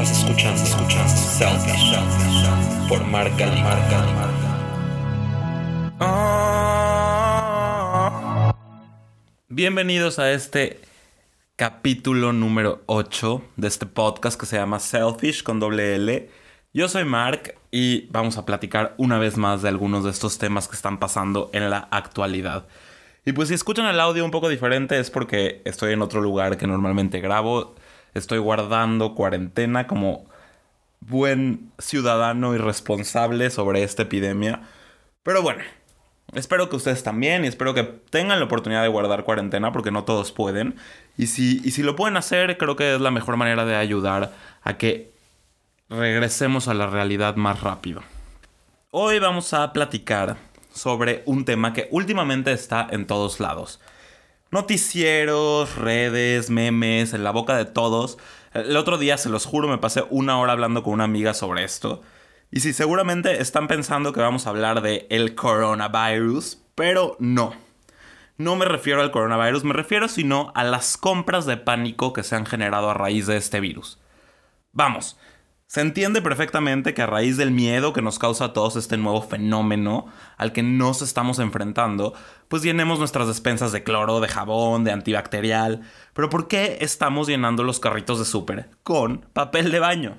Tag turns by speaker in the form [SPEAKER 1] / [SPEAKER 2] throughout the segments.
[SPEAKER 1] Estás escuchando, escuchando Selfish por Marca Marca
[SPEAKER 2] Marca. Bienvenidos a este capítulo número 8 de este podcast que se llama Selfish con doble L. Yo soy Mark y vamos a platicar una vez más de algunos de estos temas que están pasando en la actualidad. Y pues si escuchan el audio un poco diferente es porque estoy en otro lugar que normalmente grabo. Estoy guardando cuarentena como buen ciudadano y responsable sobre esta epidemia. Pero bueno, espero que ustedes también y espero que tengan la oportunidad de guardar cuarentena porque no todos pueden. Y si, y si lo pueden hacer, creo que es la mejor manera de ayudar a que regresemos a la realidad más rápido. Hoy vamos a platicar sobre un tema que últimamente está en todos lados. Noticieros, redes, memes, en la boca de todos. El otro día, se los juro, me pasé una hora hablando con una amiga sobre esto. Y sí, seguramente están pensando que vamos a hablar de el coronavirus, pero no. No me refiero al coronavirus, me refiero sino a las compras de pánico que se han generado a raíz de este virus. Vamos, se entiende perfectamente que a raíz del miedo que nos causa a todos este nuevo fenómeno al que nos estamos enfrentando, pues llenemos nuestras despensas de cloro, de jabón, de antibacterial. Pero ¿por qué estamos llenando los carritos de súper con papel de baño?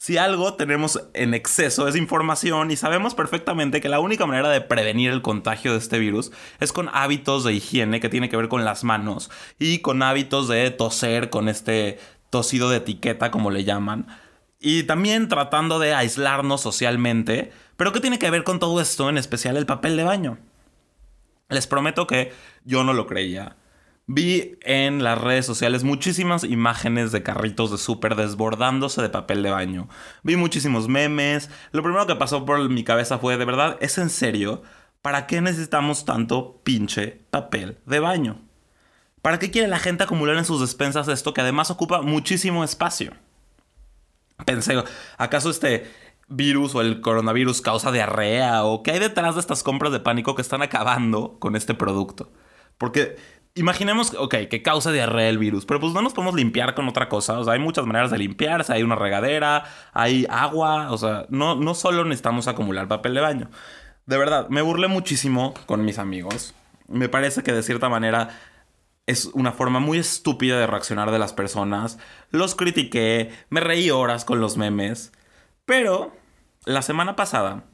[SPEAKER 2] Si algo tenemos en exceso es información y sabemos perfectamente que la única manera de prevenir el contagio de este virus es con hábitos de higiene que tiene que ver con las manos y con hábitos de toser con este tosido de etiqueta, como le llaman. Y también tratando de aislarnos socialmente. Pero ¿qué tiene que ver con todo esto, en especial el papel de baño? Les prometo que yo no lo creía. Vi en las redes sociales muchísimas imágenes de carritos de súper desbordándose de papel de baño. Vi muchísimos memes. Lo primero que pasó por mi cabeza fue, de verdad, ¿es en serio? ¿Para qué necesitamos tanto pinche papel de baño? ¿Para qué quiere la gente acumular en sus despensas esto que además ocupa muchísimo espacio? Pensé, ¿acaso este virus o el coronavirus causa diarrea o qué hay detrás de estas compras de pánico que están acabando con este producto? Porque imaginemos, ok, que causa diarrea el virus, pero pues no nos podemos limpiar con otra cosa. O sea, hay muchas maneras de limpiarse, hay una regadera, hay agua, o sea, no, no solo necesitamos acumular papel de baño. De verdad, me burlé muchísimo con mis amigos. Me parece que de cierta manera es una forma muy estúpida de reaccionar de las personas. Los critiqué, me reí horas con los memes. Pero la semana pasada,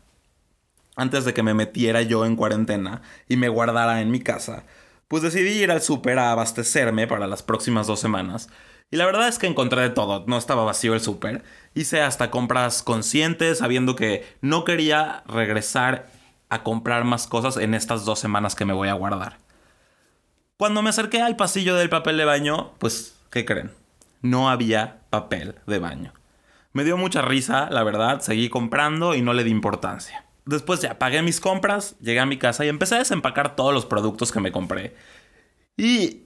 [SPEAKER 2] antes de que me metiera yo en cuarentena y me guardara en mi casa, pues decidí ir al súper a abastecerme para las próximas dos semanas. Y la verdad es que encontré de todo, no estaba vacío el súper. Hice hasta compras conscientes, sabiendo que no quería regresar a comprar más cosas en estas dos semanas que me voy a guardar. Cuando me acerqué al pasillo del papel de baño, pues, ¿qué creen? No había papel de baño. Me dio mucha risa, la verdad, seguí comprando y no le di importancia. Después ya pagué mis compras, llegué a mi casa y empecé a desempacar todos los productos que me compré. Y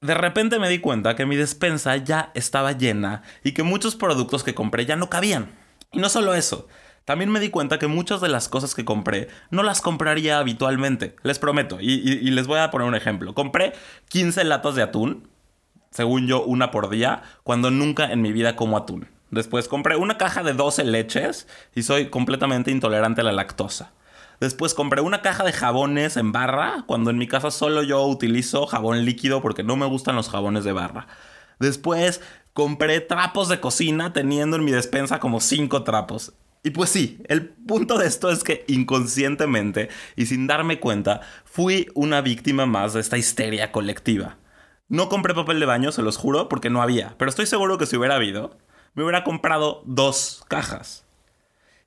[SPEAKER 2] de repente me di cuenta que mi despensa ya estaba llena y que muchos productos que compré ya no cabían. Y no solo eso, también me di cuenta que muchas de las cosas que compré no las compraría habitualmente, les prometo. Y, les voy a poner un ejemplo. Compré 15 latas de atún, según yo, una por día, cuando nunca en mi vida como atún. Después compré una caja de 12 leches y soy completamente intolerante a la lactosa. Después compré una caja de jabones en barra, cuando en mi casa solo yo utilizo jabón líquido porque no me gustan los jabones de barra. Después compré trapos de cocina teniendo en mi despensa como 5 trapos. Y pues sí, el punto de esto es que inconscientemente y sin darme cuenta, fui una víctima más de esta histeria colectiva. No compré papel de baño, se los juro, porque no había, pero estoy seguro que si hubiera habido, me hubiera comprado dos cajas.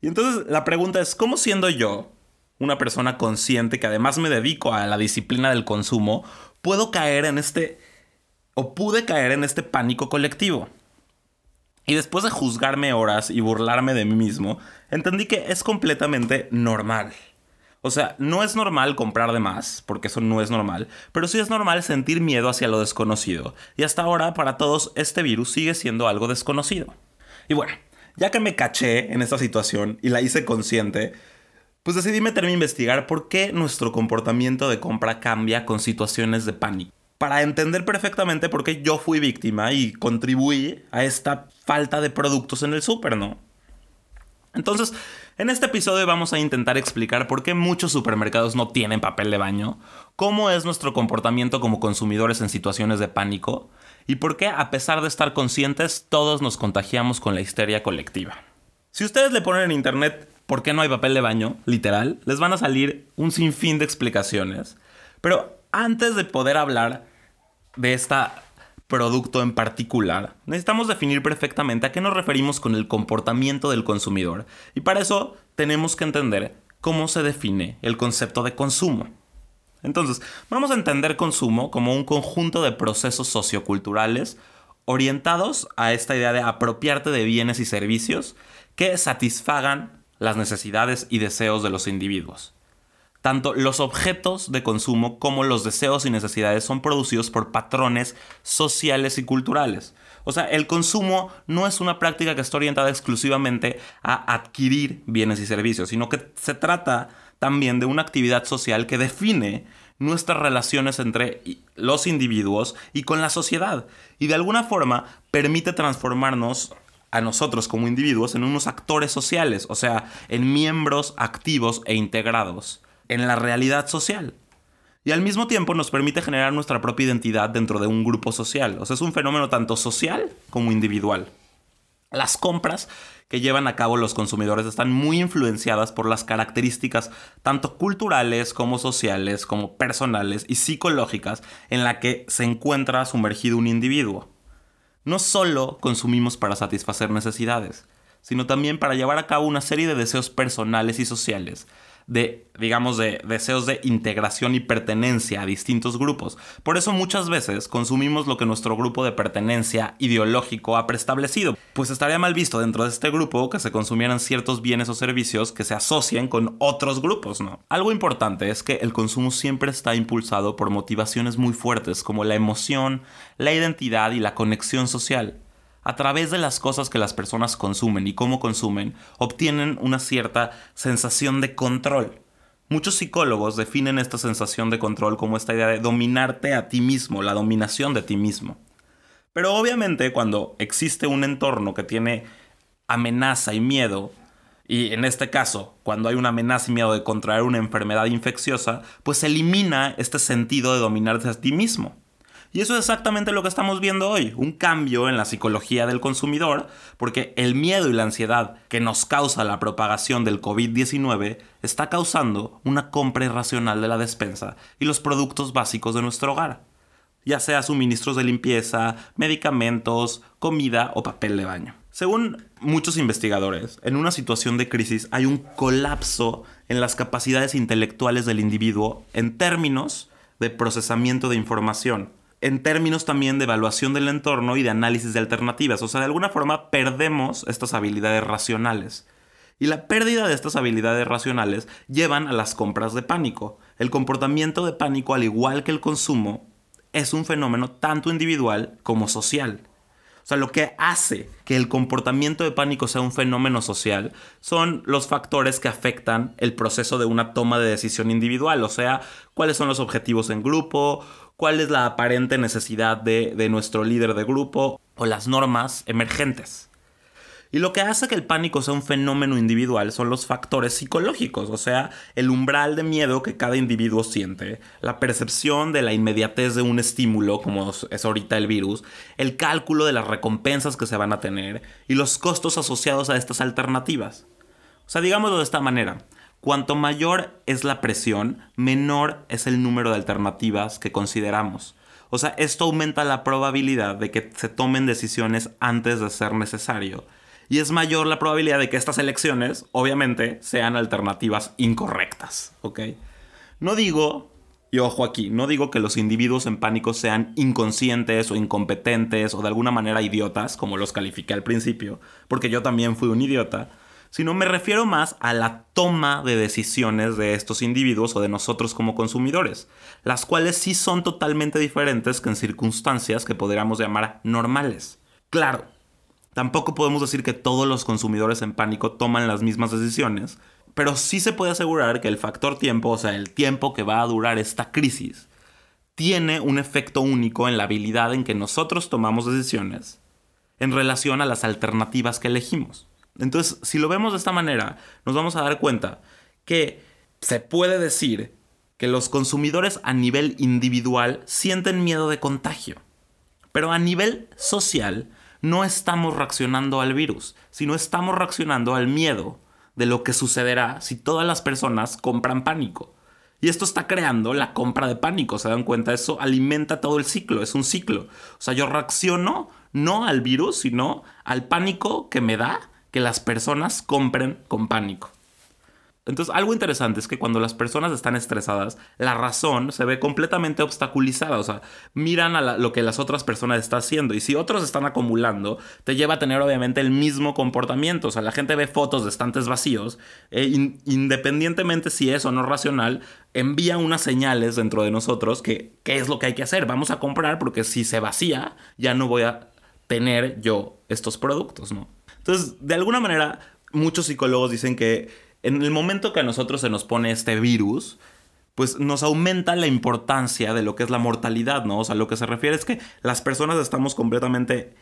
[SPEAKER 2] Y entonces la pregunta es, ¿cómo siendo yo, una persona consciente que además me dedico a la disciplina del consumo, puedo caer en este, o pude caer en este pánico colectivo? Y después de juzgarme horas y burlarme de mí mismo, entendí que es completamente normal. O sea, no es normal comprar de más, porque eso no es normal, pero sí es normal sentir miedo hacia lo desconocido. Y hasta ahora, para todos, este virus sigue siendo algo desconocido. Y bueno, ya que me caché en esta situación y la hice consciente, pues decidí meterme a investigar por qué nuestro comportamiento de compra cambia con situaciones de pánico. Para entender perfectamente por qué yo fui víctima y contribuí a esta falta de productos en el súper, ¿no? Entonces, en este episodio vamos a intentar explicar por qué muchos supermercados no tienen papel de baño, cómo es nuestro comportamiento como consumidores en situaciones de pánico y por qué, a pesar de estar conscientes, todos nos contagiamos con la histeria colectiva. Si ustedes le ponen en internet por qué no hay papel de baño, literal, les van a salir un sinfín de explicaciones. Pero antes de poder hablar de este producto en particular, necesitamos definir perfectamente a qué nos referimos con el comportamiento del consumidor. Y para eso tenemos que entender cómo se define el concepto de consumo. Entonces, vamos a entender consumo como un conjunto de procesos socioculturales orientados a esta idea de apropiarte de bienes y servicios que satisfagan las necesidades y deseos de los individuos. Tanto los objetos de consumo como los deseos y necesidades son producidos por patrones sociales y culturales. O sea, el consumo no es una práctica que está orientada exclusivamente a adquirir bienes y servicios, sino que se trata también de una actividad social que define nuestras relaciones entre los individuos y con la sociedad. Y de alguna forma permite transformarnos a nosotros como individuos en unos actores sociales, o sea, en miembros activos e integrados en la realidad social. Y al mismo tiempo nos permite generar nuestra propia identidad dentro de un grupo social. O sea, es un fenómeno tanto social como individual. Las compras que llevan a cabo los consumidores están muy influenciadas por las características tanto culturales como sociales, como personales y psicológicas en la que se encuentra sumergido un individuo. No solo consumimos para satisfacer necesidades, sino también para llevar a cabo una serie de deseos personales y sociales de, digamos, de deseos de integración y pertenencia a distintos grupos. Por eso muchas veces consumimos lo que nuestro grupo de pertenencia ideológico ha preestablecido, pues estaría mal visto dentro de este grupo que se consumieran ciertos bienes o servicios que se asocian con otros grupos, ¿no? Algo importante es que el consumo siempre está impulsado por motivaciones muy fuertes como la emoción, la identidad y la conexión social a través de las cosas que las personas consumen y cómo consumen, obtienen una cierta sensación de control. Muchos psicólogos definen esta sensación de control como esta idea de dominarte a ti mismo, la dominación de ti mismo. Pero obviamente cuando existe un entorno que tiene amenaza y miedo, y en este caso, cuando hay una amenaza y miedo de contraer una enfermedad infecciosa, pues elimina este sentido de dominarte a ti mismo. Y eso es exactamente lo que estamos viendo hoy, un cambio en la psicología del consumidor, porque el miedo y la ansiedad que nos causa la propagación del COVID-19 está causando una compra irracional de la despensa y los productos básicos de nuestro hogar, ya sea suministros de limpieza, medicamentos, comida o papel de baño. Según muchos investigadores, en una situación de crisis hay un colapso en las capacidades intelectuales del individuo en términos de procesamiento de información en términos también de evaluación del entorno y de análisis de alternativas. O sea, de alguna forma perdemos estas habilidades racionales. Y la pérdida de estas habilidades racionales llevan a las compras de pánico. El comportamiento de pánico, al igual que el consumo, es un fenómeno tanto individual como social. Sea, lo que hace que el comportamiento de pánico sea un fenómeno social son los factores que afectan el proceso de una toma de decisión individual. O sea, cuáles son los objetivos en grupo, cuál es la aparente necesidad de, nuestro líder de grupo o las normas emergentes. Y lo que hace que el pánico sea un fenómeno individual son los factores psicológicos, o sea, el umbral de miedo que cada individuo siente, la percepción de la inmediatez de un estímulo, como es ahorita el virus, el cálculo de las recompensas que se van a tener y los costos asociados a estas alternativas. O sea, digámoslo de esta manera, Cuanto mayor es la presión, menor es el número de alternativas que consideramos. O sea, esto aumenta la probabilidad de que se tomen decisiones antes de ser necesario. Y es mayor la probabilidad de que estas elecciones, obviamente, sean alternativas incorrectas. ¿Ok? No digo, y ojo aquí, no digo que los individuos en pánico sean inconscientes o incompetentes o de alguna manera idiotas, como los califiqué al principio, porque yo también fui un idiota sino me refiero más a la toma de decisiones de estos individuos o de nosotros como consumidores, las cuales sí son totalmente diferentes que en circunstancias que podríamos llamar normales. Claro, tampoco podemos decir que todos los consumidores en pánico toman las mismas decisiones, pero sí se puede asegurar que el factor tiempo, o sea, el tiempo que va a durar esta crisis, tiene un efecto único en la habilidad en que nosotros tomamos decisiones en relación a las alternativas que elegimos. Entonces, si lo vemos de esta manera, nos vamos a dar cuenta que se puede decir que los consumidores a nivel individual sienten miedo de contagio, pero a nivel social no estamos reaccionando al virus, sino estamos reaccionando al miedo de lo que sucederá si todas las personas compran pánico. Y esto está creando la compra de pánico, ¿se dan cuenta? Eso alimenta todo el ciclo, es un ciclo. O sea, yo reacciono no al virus, sino al pánico que me da que las personas compren con pánico. Entonces, algo interesante es que cuando las personas están estresadas, la razón se ve completamente obstaculizada. O sea, miran a lo que las otras personas están haciendo. Y si otros están acumulando, te lleva a tener obviamente el mismo comportamiento. O sea, la gente ve fotos de estantes vacíos. E independientemente si es o no racional, envía unas señales dentro de nosotros que qué es lo que hay que hacer. Vamos a comprar porque si se vacía, ya no voy a tener yo estos productos. Entonces, de alguna manera, muchos psicólogos dicen que en el momento que a nosotros se nos pone este virus, pues nos aumenta la importancia de lo que es la mortalidad, ¿no? O sea, lo que se refiere es que las personas estamos completamente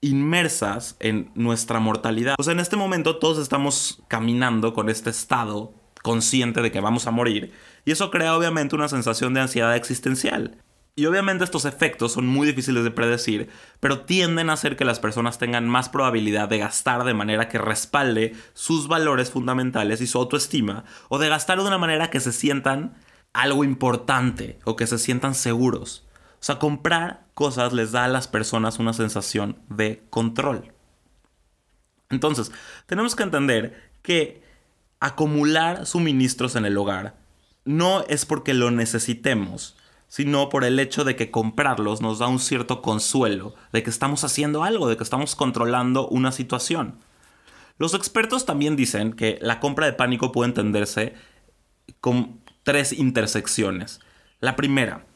[SPEAKER 2] inmersas en nuestra mortalidad. Sea, en este momento todos estamos caminando con este estado consciente de que vamos a morir y eso crea obviamente una sensación de ansiedad existencial. Y obviamente estos efectos son muy difíciles de predecir, pero tienden a hacer que las personas tengan más probabilidad de gastar de manera que respalde sus valores fundamentales y su autoestima, o de gastar de una manera que se sientan algo importante o que se sientan seguros. O sea, comprar cosas les da a las personas una sensación de control. Entonces, tenemos que entender que acumular suministros en el hogar no es porque lo necesitemos, sino por el hecho de que comprarlos nos da un cierto consuelo, de que estamos haciendo algo, de que estamos controlando una situación. Los expertos también dicen que la compra de pánico puede entenderse con tres intersecciones. La primera,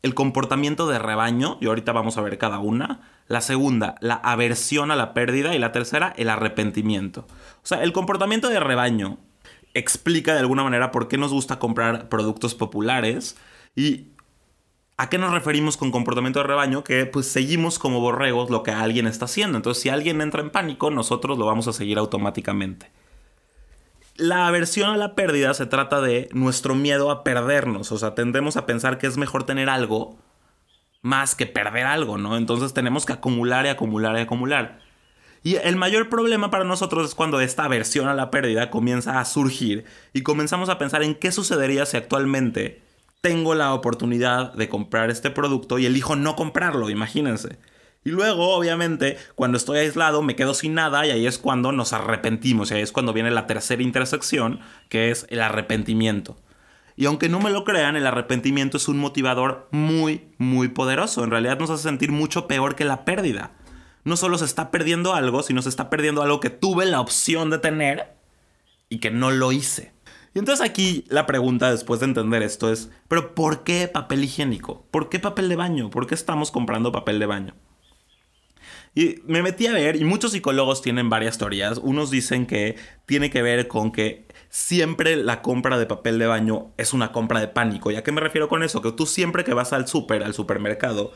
[SPEAKER 2] el comportamiento de rebaño, y ahorita vamos a ver cada una. La segunda, la aversión a la pérdida. Y la tercera, el arrepentimiento. O sea, el comportamiento de rebaño explica de alguna manera por qué nos gusta comprar productos populares y ¿A qué nos referimos con comportamiento de rebaño? Que pues seguimos como borregos lo que alguien está haciendo. Entonces si alguien entra en pánico, nosotros lo vamos a seguir automáticamente. La aversión a la pérdida se trata de nuestro miedo a perdernos. O sea, tendemos a pensar que es mejor tener algo más que perder algo, ¿no? Entonces tenemos que acumular y acumular y acumular. Y el mayor problema para nosotros es cuando esta aversión a la pérdida comienza a surgir y comenzamos a pensar en qué sucedería si actualmente tengo la oportunidad de comprar este producto y elijo no comprarlo, imagínense. Y luego, obviamente, cuando estoy aislado me quedo sin nada y ahí es cuando nos arrepentimos, y ahí es cuando viene la tercera intersección, que es el arrepentimiento. Y aunque no me lo crean, el arrepentimiento es un motivador muy, muy poderoso. En realidad nos hace sentir mucho peor que la pérdida. No solo se está perdiendo algo, sino se está perdiendo algo que tuve la opción de tener y que no lo hice. Y entonces aquí la pregunta después de entender esto es, pero ¿por qué papel higiénico? ¿Por qué papel de baño? ¿Por qué estamos comprando papel de baño? Y me metí a ver, y muchos psicólogos tienen varias teorías. Unos dicen que tiene que ver con que siempre la compra de papel de baño es una compra de pánico. ¿Y a qué me refiero con eso? Que tú siempre que vas al súper, al supermercado,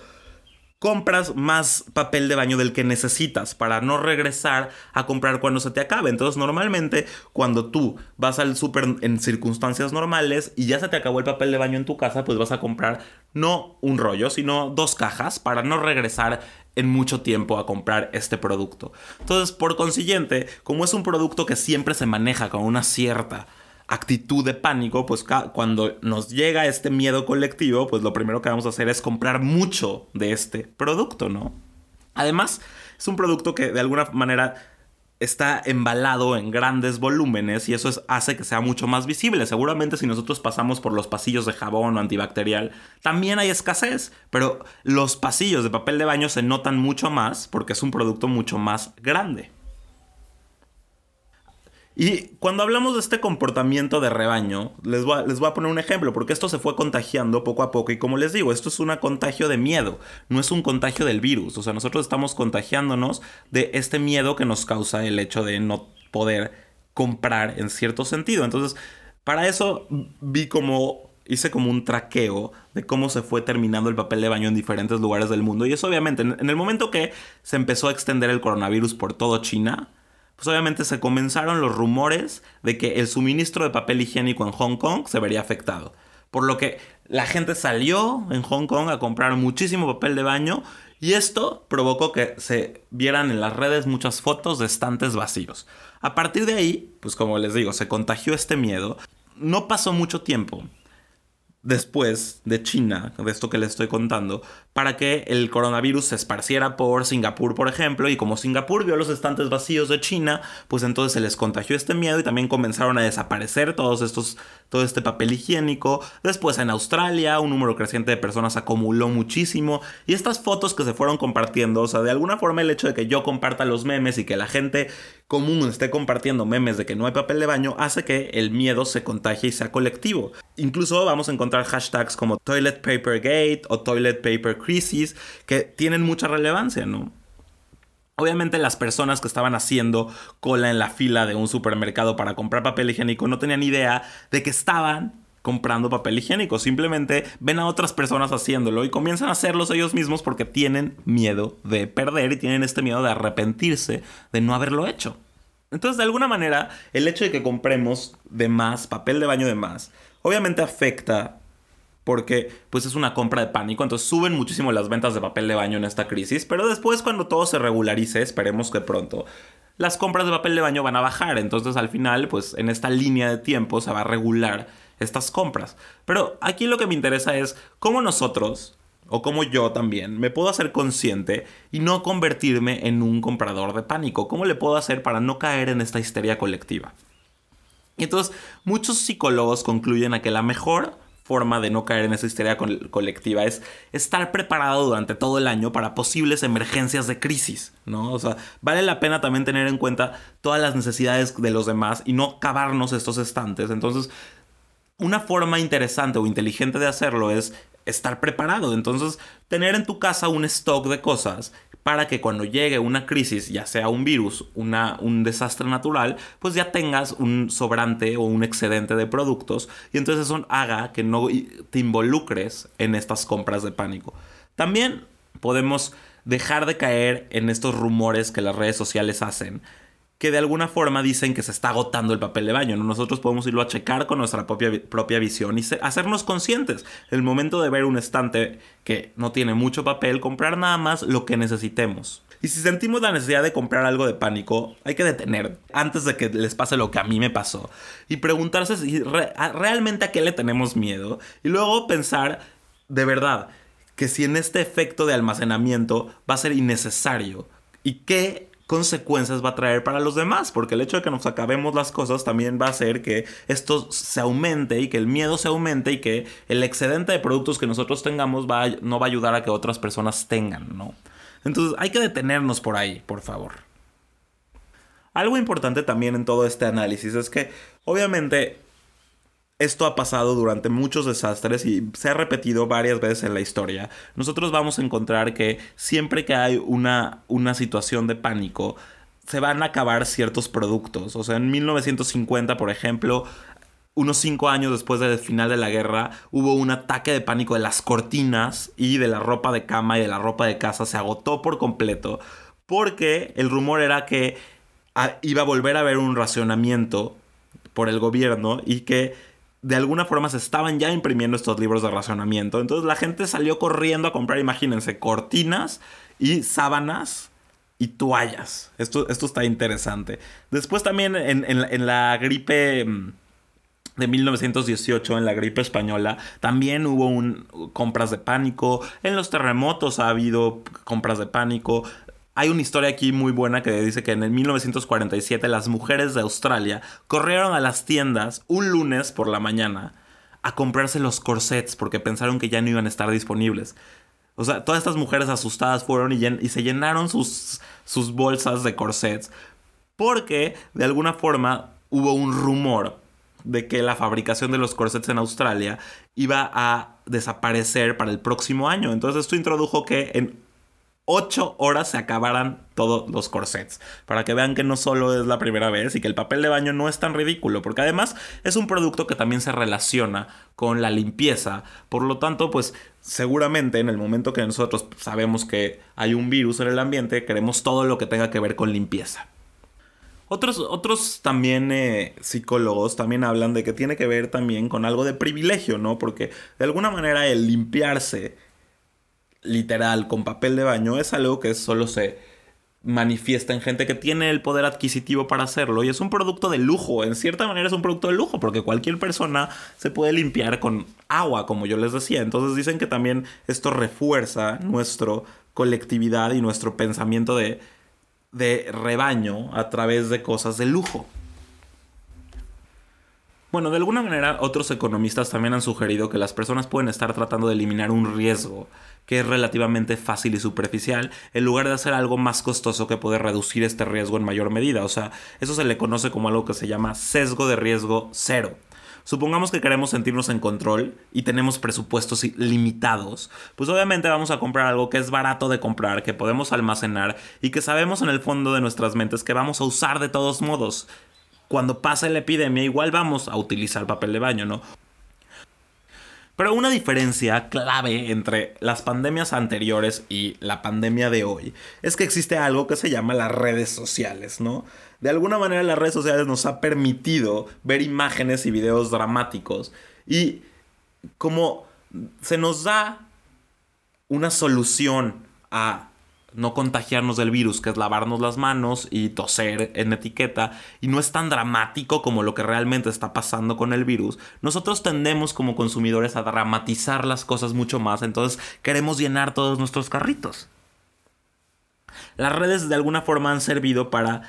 [SPEAKER 2] compras más papel de baño del que necesitas para no regresar a comprar cuando se te acabe. Entonces, normalmente, cuando tú vas al súper en circunstancias normales y ya se te acabó el papel de baño en tu casa, pues vas a comprar no un rollo, sino dos cajas para no regresar en mucho tiempo a comprar este producto. Entonces, por consiguiente, como es un producto que siempre se maneja con una cierta actitud de pánico, pues cuando nos llega este miedo colectivo, pues lo primero que vamos a hacer es comprar mucho de este producto, ¿no? Además, es un producto que de alguna manera está embalado en grandes volúmenes y eso hace que sea mucho más visible. Seguramente si nosotros pasamos por los pasillos de jabón o antibacterial, también hay escasez, pero los pasillos de papel de baño se notan mucho más porque es un producto mucho más grande. Y cuando hablamos de este comportamiento de rebaño, les voy, a, les voy, a, poner un ejemplo, porque esto se fue contagiando poco a poco. Y como les digo, esto es un contagio de miedo, no es un contagio del virus. O sea, nosotros estamos contagiándonos de este miedo que nos causa el hecho de no poder comprar en cierto sentido. Entonces, para eso vi como hice como un traqueo de cómo se fue terminando el papel de baño en diferentes lugares del mundo. Y eso obviamente, en el momento que se empezó a extender el coronavirus por todo China, pues obviamente se comenzaron los rumores de que el suministro de papel higiénico en Hong Kong se vería afectado. Por lo que la gente salió en Hong Kong a comprar muchísimo papel de baño y esto provocó que se vieran en las redes muchas fotos de estantes vacíos. A partir de ahí, pues como les digo, se contagió este miedo. No pasó mucho tiempo después de China, de esto que les estoy contando, para que el coronavirus se esparciera por Singapur, por ejemplo, y como Singapur vio los estantes vacíos de China, pues entonces se les contagió este miedo y también comenzaron a desaparecer todos estos, todo este papel higiénico. Después en Australia, un número creciente de personas acumuló muchísimo y estas fotos que se fueron compartiendo, o sea, de alguna forma el hecho de que yo comparta los memes y que la gente común esté compartiendo memes de que no hay papel de baño hace que el miedo se contagie y sea colectivo. Incluso vamos a encontrar hashtags como Toilet Paper Gate o Toilet Paper Crisis que tienen mucha relevancia, ¿no? Obviamente las personas que estaban haciendo cola en la fila de un supermercado para comprar papel higiénico no tenían idea de que estaban comprando papel higiénico. Simplemente ven a otras personas haciéndolo y comienzan a hacerlos ellos mismos porque tienen miedo de perder y tienen este miedo de arrepentirse de no haberlo hecho. Entonces, de alguna manera, el hecho de que compremos de más, papel de baño de más, obviamente afecta porque pues es una compra de pánico, entonces suben muchísimo las ventas de papel de baño en esta crisis, pero después cuando todo se regularice, esperemos que pronto, las compras de papel de baño van a bajar, entonces al final pues en esta línea de tiempo se va a regular estas compras. Pero aquí lo que me interesa es cómo nosotros, o como yo también, me puedo hacer consciente y no convertirme en un comprador de pánico. ¿Cómo le puedo hacer para no caer en esta histeria colectiva? Y entonces, muchos psicólogos concluyen a que la mejor forma de no caer en esa histeria colectiva es estar preparado durante todo el año para posibles emergencias de crisis, ¿no? O sea, vale la pena también tener en cuenta todas las necesidades de los demás y no cavarnos estos estantes. Entonces, una forma interesante o inteligente de hacerlo es estar preparado. Entonces, tener en tu casa un stock de cosas para que cuando llegue una crisis, ya sea un virus, una, un desastre natural, pues ya tengas un sobrante o un excedente de productos y entonces eso haga que no te involucres en estas compras de pánico. También podemos dejar de caer en estos rumores que las redes sociales hacen que de alguna forma dicen que se está agotando el papel de baño. Nosotros podemos irlo a checar con nuestra propia, propia visión y hacernos conscientes. El momento de ver un estante que no tiene mucho papel, comprar nada más lo que necesitemos. Y si sentimos la necesidad de comprar algo de pánico, hay que detener antes de que les pase lo que a mí me pasó y preguntarse si realmente a qué le tenemos miedo y luego pensar de verdad que si en este efecto de almacenamiento va a ser innecesario y qué consecuencias va a traer para los demás, porque el hecho de que nos acabemos las cosas también va a hacer que esto se aumente y que el miedo se aumente y que el excedente de productos que nosotros tengamos va no va a ayudar a que otras personas tengan, ¿no? Entonces hay que detenernos por ahí, por favor. Algo importante también en todo este análisis es que obviamente esto ha pasado durante muchos desastres y se ha repetido varias veces en la historia. Nosotros vamos a encontrar que siempre que hay una, una situación de pánico, se van a acabar ciertos productos. O sea, en 1950, por ejemplo, unos cinco años después del final de la guerra, hubo un ataque de pánico de las cortinas y de la ropa de cama y de la ropa de casa. Se agotó por completo porque el rumor era que ah, iba a volver a haber un racionamiento por el gobierno y que de alguna forma se estaban ya imprimiendo estos libros de racionamiento. Entonces la gente salió corriendo a comprar, imagínense, cortinas y sábanas y toallas. Esto, esto está interesante. Después también en, la gripe mm, de 1918, en la gripe española, también hubo un, compras de pánico. En los terremotos ha habido compras de pánico. Hay una historia aquí muy buena que dice que en el 1947 las mujeres de Australia corrieron a las tiendas un lunes por la mañana a comprarse los corsets porque pensaron que ya no iban a estar disponibles. O sea, todas estas mujeres asustadas fueron y, se llenaron sus, sus bolsas de corsets porque de alguna forma hubo un rumor de que la fabricación de los corsets en Australia iba a desaparecer para el próximo año. Entonces esto introdujo que en 8 horas se acabaran todos los corsets. Para que vean que no solo es la primera vez y que el papel de baño no es tan ridículo, porque además es un producto que también se relaciona con la limpieza. Por lo tanto, pues seguramente en el momento que nosotros sabemos que hay un virus en el ambiente, queremos todo lo que tenga que ver con limpieza. Otros, otros también eh, psicólogos también hablan de que tiene que ver también con algo de privilegio, ¿no? Porque de alguna manera el limpiarse literal con papel de baño es algo que solo se manifiesta en gente que tiene el poder adquisitivo para hacerlo y es un producto de lujo, en cierta manera es un producto de lujo porque cualquier persona se puede limpiar con agua, como yo les decía. Entonces dicen que también esto refuerza nuestra colectividad y nuestro pensamiento de, de rebaño a través de cosas de lujo. Bueno, de alguna manera otros economistas también han sugerido que las personas pueden estar tratando de eliminar un riesgo que es relativamente fácil y superficial, en lugar de hacer algo más costoso que puede reducir este riesgo en mayor medida. O sea, eso se le conoce como algo que se llama sesgo de riesgo cero. Supongamos que queremos sentirnos en control y tenemos presupuestos limitados, pues obviamente vamos a comprar algo que es barato de comprar, que podemos almacenar y que sabemos en el fondo de nuestras mentes que vamos a usar de todos modos cuando pase la epidemia igual vamos a utilizar papel de baño, ¿no? Pero una diferencia clave entre las pandemias anteriores y la pandemia de hoy es que existe algo que se llama las redes sociales, ¿no? De alguna manera las redes sociales nos ha permitido ver imágenes y videos dramáticos y como se nos da una solución a no contagiarnos del virus, que es lavarnos las manos y toser en etiqueta, y no es tan dramático como lo que realmente está pasando con el virus, nosotros tendemos como consumidores a dramatizar las cosas mucho más, entonces queremos llenar todos nuestros carritos. Las redes de alguna forma han servido para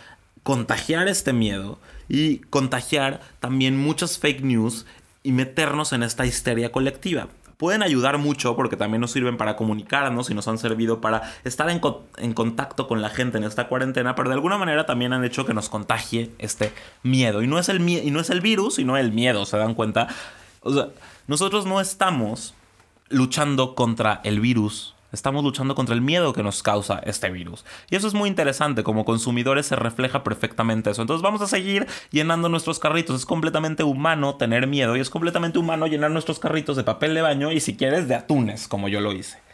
[SPEAKER 2] contagiar este miedo y contagiar también muchas fake news y meternos en esta histeria colectiva pueden ayudar mucho porque también nos sirven para comunicarnos y nos han servido para estar en, en, contacto con la gente en esta cuarentena, pero de alguna manera también han hecho que nos contagie este miedo. Y no es el, y no es el virus, sino el miedo, ¿se dan cuenta? O sea, nosotros no estamos luchando contra el virus Estamos luchando contra el miedo que nos causa este virus. Y eso es muy interesante, como consumidores se refleja perfectamente eso. Entonces vamos a seguir llenando nuestros carritos. Es completamente humano tener miedo y es completamente humano llenar nuestros carritos de papel de baño y si quieres de atunes, como yo lo hice.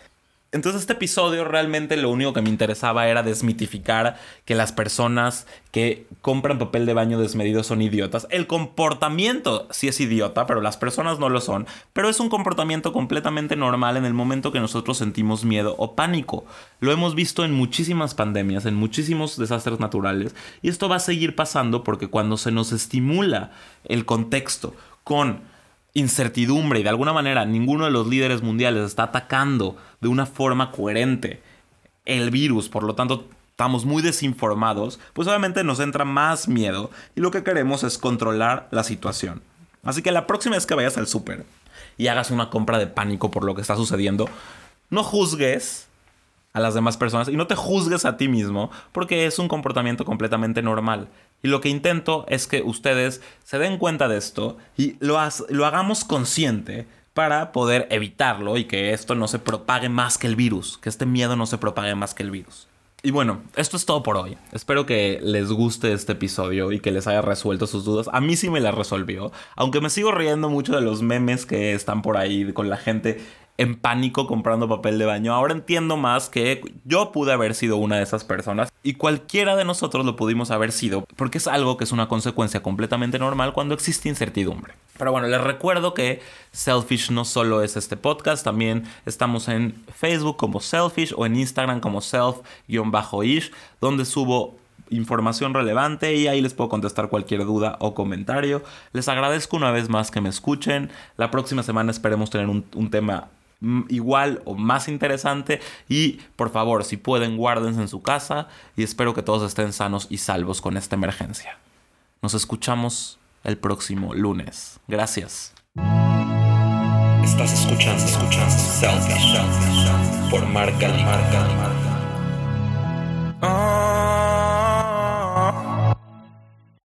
[SPEAKER 2] Entonces este episodio realmente lo único que me interesaba era desmitificar que las personas que compran papel de baño desmedido son idiotas. El comportamiento sí es idiota, pero las personas no lo son. Pero es un comportamiento completamente normal en el momento que nosotros sentimos miedo o pánico. Lo hemos visto en muchísimas pandemias, en muchísimos desastres naturales. Y esto va a seguir pasando porque cuando se nos estimula el contexto con incertidumbre y de alguna manera ninguno de los líderes mundiales está atacando de una forma coherente el virus, por lo tanto estamos muy desinformados, pues obviamente nos entra más miedo y lo que queremos es controlar la situación. Así que la próxima vez que vayas al súper y hagas una compra de pánico por lo que está sucediendo, no juzgues a las demás personas y no te juzgues a ti mismo porque es un comportamiento completamente normal. Y lo que intento es que ustedes se den cuenta de esto y lo, hagamos consciente para poder evitarlo y que esto no se propague más que el virus, que este miedo no se propague más que el virus. Y bueno, esto es todo por hoy. Espero que les guste este episodio y que les haya resuelto sus dudas. A mí sí me las resolvió, aunque me sigo riendo mucho de los memes que están por ahí con la gente en pánico comprando papel de baño. Ahora entiendo más que yo pude haber sido una de esas personas y cualquiera de nosotros lo pudimos haber sido porque es algo que es una consecuencia completamente normal cuando existe incertidumbre. Pero bueno, les recuerdo que Selfish no solo es este podcast, también estamos en Facebook como Selfish o en Instagram como self-ish, donde subo información relevante y ahí les puedo contestar cualquier duda o comentario. Les agradezco una vez más que me escuchen. La próxima semana esperemos tener un, un tema igual o más interesante. Y por favor, si pueden, guárdense en su casa y espero que todos estén sanos y salvos con esta emergencia. Nos escuchamos el próximo lunes. Gracias.
[SPEAKER 1] Estás escuchando, escuchando Selfish, por Marca Marca Marca.